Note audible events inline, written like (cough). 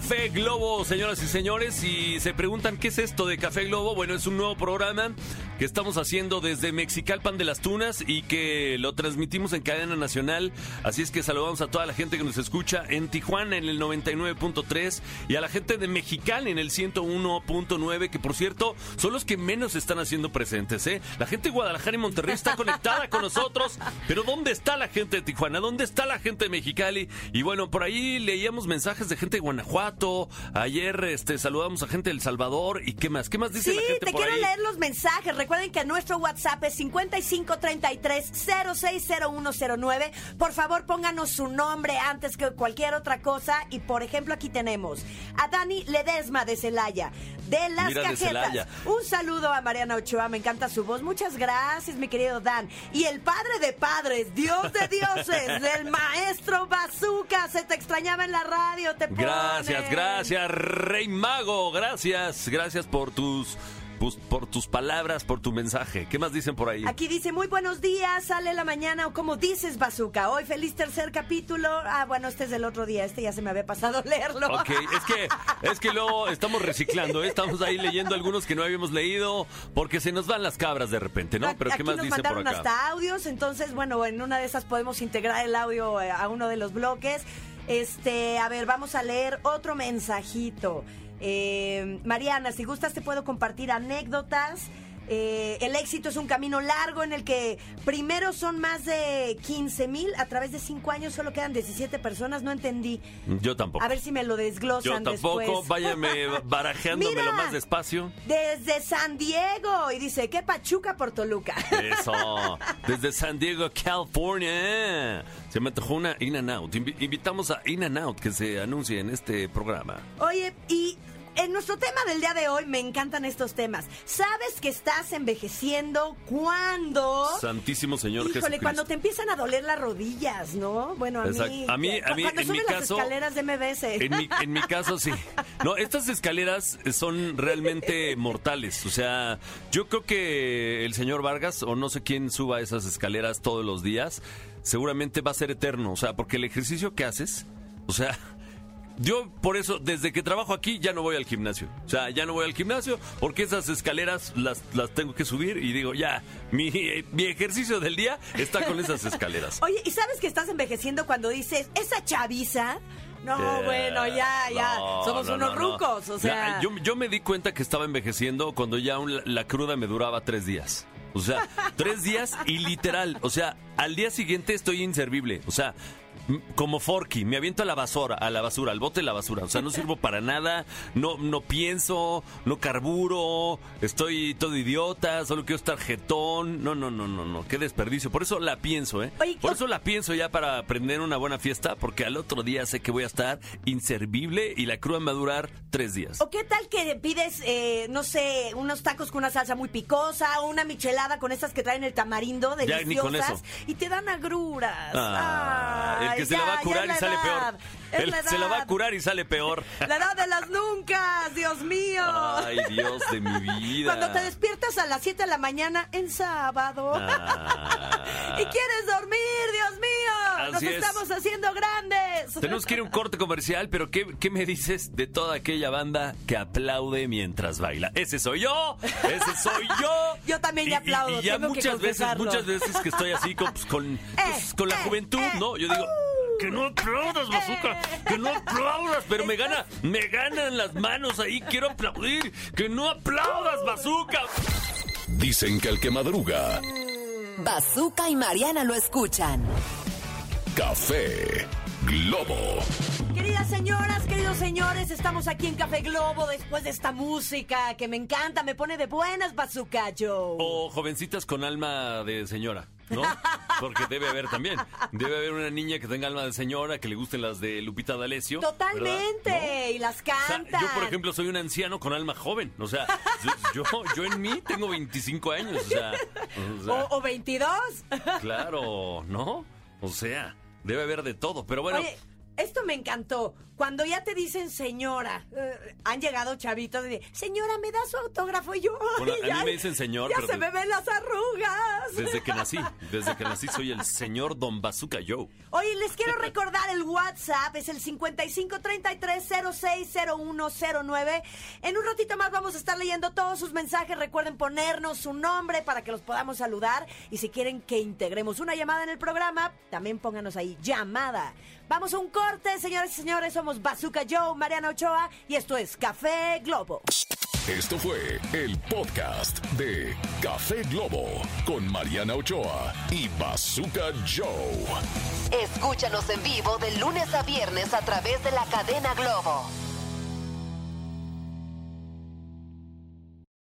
Café Globo, señoras y señores, y se preguntan qué es esto de Café Globo. Bueno, es un nuevo programa que estamos haciendo desde Mexicalpan de las Tunas y que lo transmitimos en cadena nacional. Así es que saludamos a toda la gente que nos escucha en Tijuana en el 99.3 y a la gente de Mexicali en el 101.9, que por cierto son los que menos están haciendo presentes. ¿eh? La gente de Guadalajara y Monterrey está conectada con nosotros, pero ¿dónde está la gente de Tijuana? ¿Dónde está la gente de Mexicali? Y bueno, por ahí leíamos mensajes de gente de Guanajuato. Ayer este, saludamos a gente de El Salvador. ¿Y qué más? ¿Qué más dice Sí, la gente te por quiero ahí? leer los mensajes. Recuerden que nuestro WhatsApp es 5533-060109. Por favor, pónganos su nombre antes que cualquier otra cosa. Y por ejemplo, aquí tenemos a Dani Ledesma de Celaya, de Las Mira, Cajetas. Un saludo a Mariana Ochoa, me encanta su voz. Muchas gracias, mi querido Dan. Y el padre de padres, Dios de dioses, (laughs) del maestro Bazooka. Se te extrañaba en la radio, te Gracias, gracias, Rey Mago. Gracias, gracias por tus, pues, por tus palabras, por tu mensaje. ¿Qué más dicen por ahí? Aquí dice, muy buenos días, sale la mañana, o como dices, Bazooka. Hoy feliz tercer capítulo. Ah, bueno, este es del otro día, este ya se me había pasado (laughs) leerlo. Ok, es que, es que luego estamos reciclando, ¿eh? estamos ahí leyendo algunos que no habíamos leído, porque se nos van las cabras de repente, ¿no? Pero ¿qué Aquí más nos dicen por mandaron acá? hasta audios, entonces, bueno, en una de esas podemos integrar el audio eh, a uno de los bloques. Este, a ver, vamos a leer otro mensajito. Eh, Mariana, si gustas te puedo compartir anécdotas. Eh, el éxito es un camino largo en el que primero son más de 15 mil, a través de 5 años solo quedan 17 personas, no entendí. Yo tampoco. A ver si me lo desglosan Yo tampoco, después. váyame (laughs) barajeándomelo Mira. más despacio. Desde San Diego. Y dice, ¿qué Pachuca por Toluca? (laughs) Eso, desde San Diego, California. Se me antojó una In and Out. Invi- Invitamos a In and Out que se anuncie en este programa. Oye, y en nuestro tema del día de hoy me encantan estos temas. ¿Sabes que estás envejeciendo cuando... Santísimo Señor Híjole, Jesucristo. cuando te empiezan a doler las rodillas, ¿no? Bueno, a mí... A mí- a mí, cuando en mi las escaleras de MBS. En mi, en mi caso, sí. No, estas escaleras son realmente mortales. O sea, yo creo que el señor Vargas, o no sé quién suba esas escaleras todos los días, seguramente va a ser eterno. O sea, porque el ejercicio que haces, o sea. Yo por eso, desde que trabajo aquí, ya no voy al gimnasio. O sea, ya no voy al gimnasio porque esas escaleras las, las tengo que subir y digo, ya, mi, (laughs) mi ejercicio del día está con esas escaleras. (laughs) Oye, ¿y sabes que estás envejeciendo cuando dices, esa chaviza? No, Eh, bueno, ya, ya. no, Somos no, unos no, no. rucos, o sea... Ya, yo, yo me di cuenta que estaba envejeciendo cuando ya un- la cruda me duraba tres días. O sea, tres días y literal. O sea, al día siguiente estoy inservible. O sea, como Forky, me aviento a la basura, a la basura, al bote de la basura. O sea, no sirvo para nada, no, no pienso, no carburo, estoy todo idiota, solo quiero estar jetón. No, no, no, no, no, qué desperdicio. Por eso la pienso, ¿eh? Oye, Por ¿qué- eso la pienso ya para aprender una buena fiesta, porque al otro día sé que voy a estar inservible y la cruda me va a durar tres días. ¿O qué tal que pides, eh, no sé, unos tacos con una salsa muy picosa o una michelada con estas que traen el tamarindo Ya, deliciosas ni con eso. y te dan agruras? Ah, el que se la va a curar y sale peor. Él se la va a curar y sale peor. La edad de las nunca, Dios mío. Ay, Dios de mi vida. Cuando te despiertas a las 7 de la mañana en sábado Ah. (laughs) y quieres dormir, Dios mío. Nos es. estamos haciendo grandes. Tenemos que ir a un corte comercial, pero ¿qué, qué me dices de toda aquella banda que aplaude mientras baila? Ese soy yo, ese soy (laughs) yo. Yo también ya Y- y- aplaudo, Y, ya tengo que muchas veces, muchas veces que estoy así con, pues, con, (laughs) pues, con la eh, juventud, eh, ¿no? Yo digo, uh. que no aplaudas, bazooka, que no aplaudas, pero me gana, me ganan las manos ahí, quiero aplaudir, que no aplaudas, bazooka. Dicen que el que madruga, Bazooka y Mariana lo escuchan. Café Globo. Queridas señoras, queridos señores, estamos aquí en Café Globo después de esta música que me encanta, me pone de buenas, Bazooka Joe. O jovencitas con alma de señora, ¿no? (laughs) Porque debe haber también. Debe haber una niña que tenga alma de señora, que le gusten las de Lupita D'Alessio. Totalmente, y las O sea, cantan. yo, por ejemplo, soy un anciano con alma joven. O sea, yo, yo, yo en mí tengo 25 años. O sea, o sea, o, o 22. claro, ¿no? O sea, debe haber de todo. Pero bueno, esto me encantó. cuando ya te dicen señora, eh, han llegado chavitos de señora, ¿me da su autógrafo? Y yo, Bueno, "Ay, a mí me dicen señor, Ya pero se de- me ven las arrugas. Desde que nací, (laughs) desde que nací soy el señor Don Bazooka Joe. Oye, les quiero (laughs) recordar el WhatsApp, es el 5533060109. En un ratito más vamos a estar leyendo todos sus mensajes. Recuerden ponernos su nombre para que los podamos saludar. Y si quieren que integremos una llamada en el programa, también pónganos ahí llamada. Vamos a un corte, señores y señores. Somos Bazooka Joe, Mariana Ochoa y esto es Café Globo. Esto fue el podcast de Café Globo con Mariana Ochoa y Bazooka Joe. Escúchanos en vivo de lunes a viernes a través de la cadena Globo.